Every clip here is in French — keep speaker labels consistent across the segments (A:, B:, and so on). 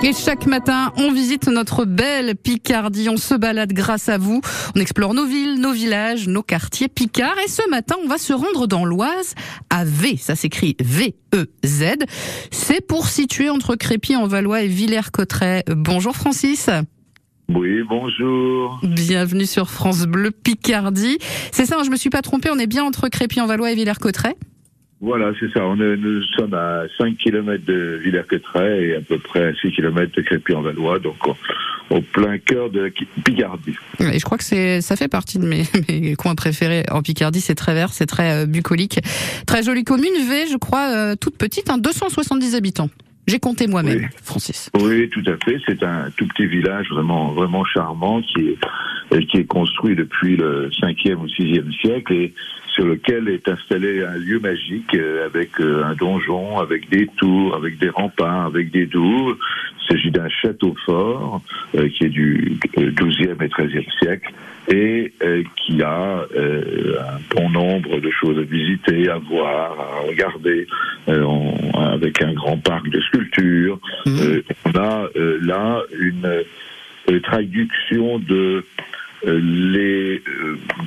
A: Et chaque matin, on visite notre belle Picardie. On se balade grâce à vous. On explore nos villes, nos villages, nos quartiers picards. Et ce matin, on va se rendre dans l'Oise à V. Ça s'écrit V-E-Z. C'est pour situer entre Crépy-en-Valois et Villers-Cotterêts. Bonjour Francis.
B: Oui, bonjour.
A: Bienvenue sur France Bleu Picardie. C'est ça, hein, je me suis pas trompée, on est bien entre Crépy-en-Valois et Villers-Cotterêts?
B: Voilà, c'est ça. On est, nous sommes à 5 km de Villers-Cotterêts et à peu près à 6 km de Crépy-en-Valois, donc au, plein cœur de Picardie.
A: Et je crois que c'est, ça fait partie de mes, mes, coins préférés en Picardie. C'est très vert, c'est très euh, bucolique. Très jolie commune, V, je crois, euh, toute petite, hein, 270 habitants. J'ai compté moi-même, Francis.
B: Oui, tout à fait. C'est un tout petit village vraiment, vraiment charmant qui est, qui est construit depuis le 5e ou 6e siècle et sur lequel est installé un lieu magique euh, avec euh, un donjon, avec des tours, avec des remparts, avec des douves. Il s'agit d'un château fort euh, qui est du 12e et 13e siècle et qui a un bon nombre de choses à visiter, à voir, à regarder, avec un grand parc de sculptures. Mmh. on a là une traduction de les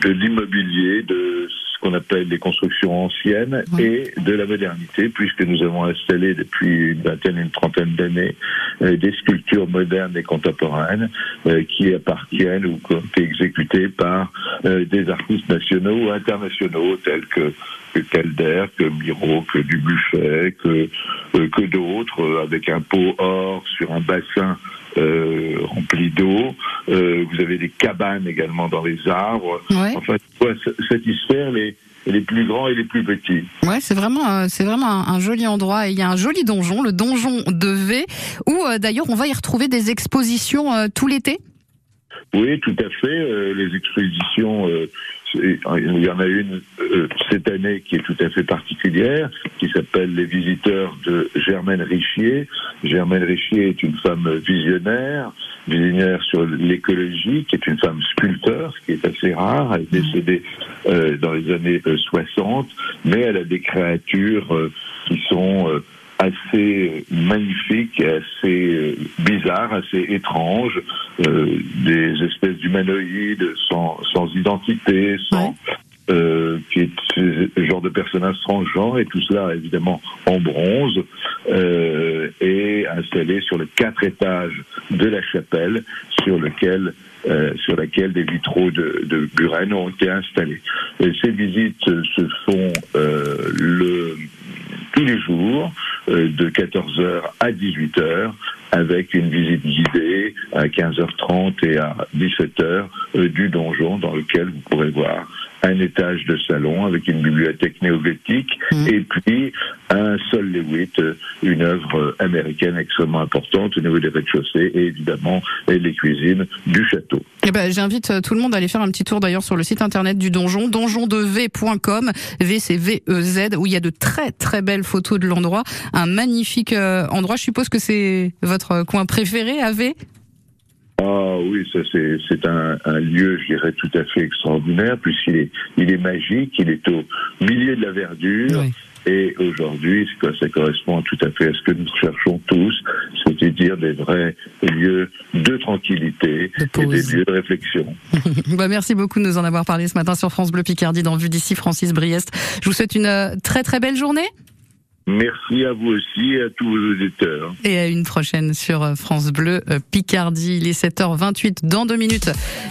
B: de l'immobilier, de qu'on appelle les constructions anciennes et de la modernité, puisque nous avons installé depuis une vingtaine, une trentaine d'années euh, des sculptures modernes et contemporaines euh, qui appartiennent ou qui ont été exécutées par euh, des artistes nationaux ou internationaux tels que que Calder, que Miro, que Dubuffet, que, que d'autres, avec un pot or sur un bassin euh, Euh, vous avez des cabanes également dans les arbres. Ouais. Enfin, satisfaire les, les plus grands et les plus petits.
A: Ouais, c'est vraiment, euh, c'est vraiment un, joli endroit. Et il y a un joli donjon, le donjon de V, où euh, d'ailleurs on va y retrouver des expositions euh, tout l'été.
B: Oui, tout à fait. les expositions il y en a une cette année qui est tout à fait particulière, qui s'appelle Les visiteurs de Germaine Richier. Germaine Richier est une femme visionnaire, visionnaire sur l'écologie, qui est une femme sculpteur, ce qui est assez rare. Elle est décédée euh, dans les années 60, euh, mais elle a des créatures qui sont assez magnifique, assez euh, bizarre, assez étrange, euh, des espèces d'humanoïdes sans, sans identité, sans euh, qui est ce genre de personnages transgenres et tout cela évidemment en bronze euh, et installé sur les quatre étages de la chapelle sur lequel euh, sur laquelle des vitraux de, de Buren ont été installés. Ces visites se font euh, le tous les jours euh, de 14h à 18h avec une visite guidée à 15h30 et à 17h euh, du donjon dans lequel vous pourrez voir un étage de salon avec une bibliothèque néogothique mmh. et puis un sol Lewitt, une œuvre américaine extrêmement importante au niveau des rez-de-chaussée et évidemment les cuisines du château.
A: Eh ben, j'invite euh, tout le monde à aller faire un petit tour d'ailleurs sur le site internet du donjon, donjondev.com, V c'est V-E-Z, où il y a de très très belles photos de l'endroit, un magnifique euh, endroit. Je suppose que c'est votre coin préféré à V?
B: Ah oui, ça c'est un, un, lieu, je dirais, tout à fait extraordinaire, puisqu'il est, il est magique, il est au milieu de la verdure. Et aujourd'hui, ça correspond tout à fait à ce que nous cherchons tous, c'est-à-dire des vrais lieux de tranquillité et des lieux de réflexion.
A: bah merci beaucoup de nous en avoir parlé ce matin sur France Bleu Picardie dans Vue d'ici, Francis Briest. Je vous souhaite une euh, très très belle journée.
B: Merci à vous aussi et à tous vos auditeurs.
A: Et à une prochaine sur France Bleu euh, Picardie. Il est 7h28 dans deux minutes.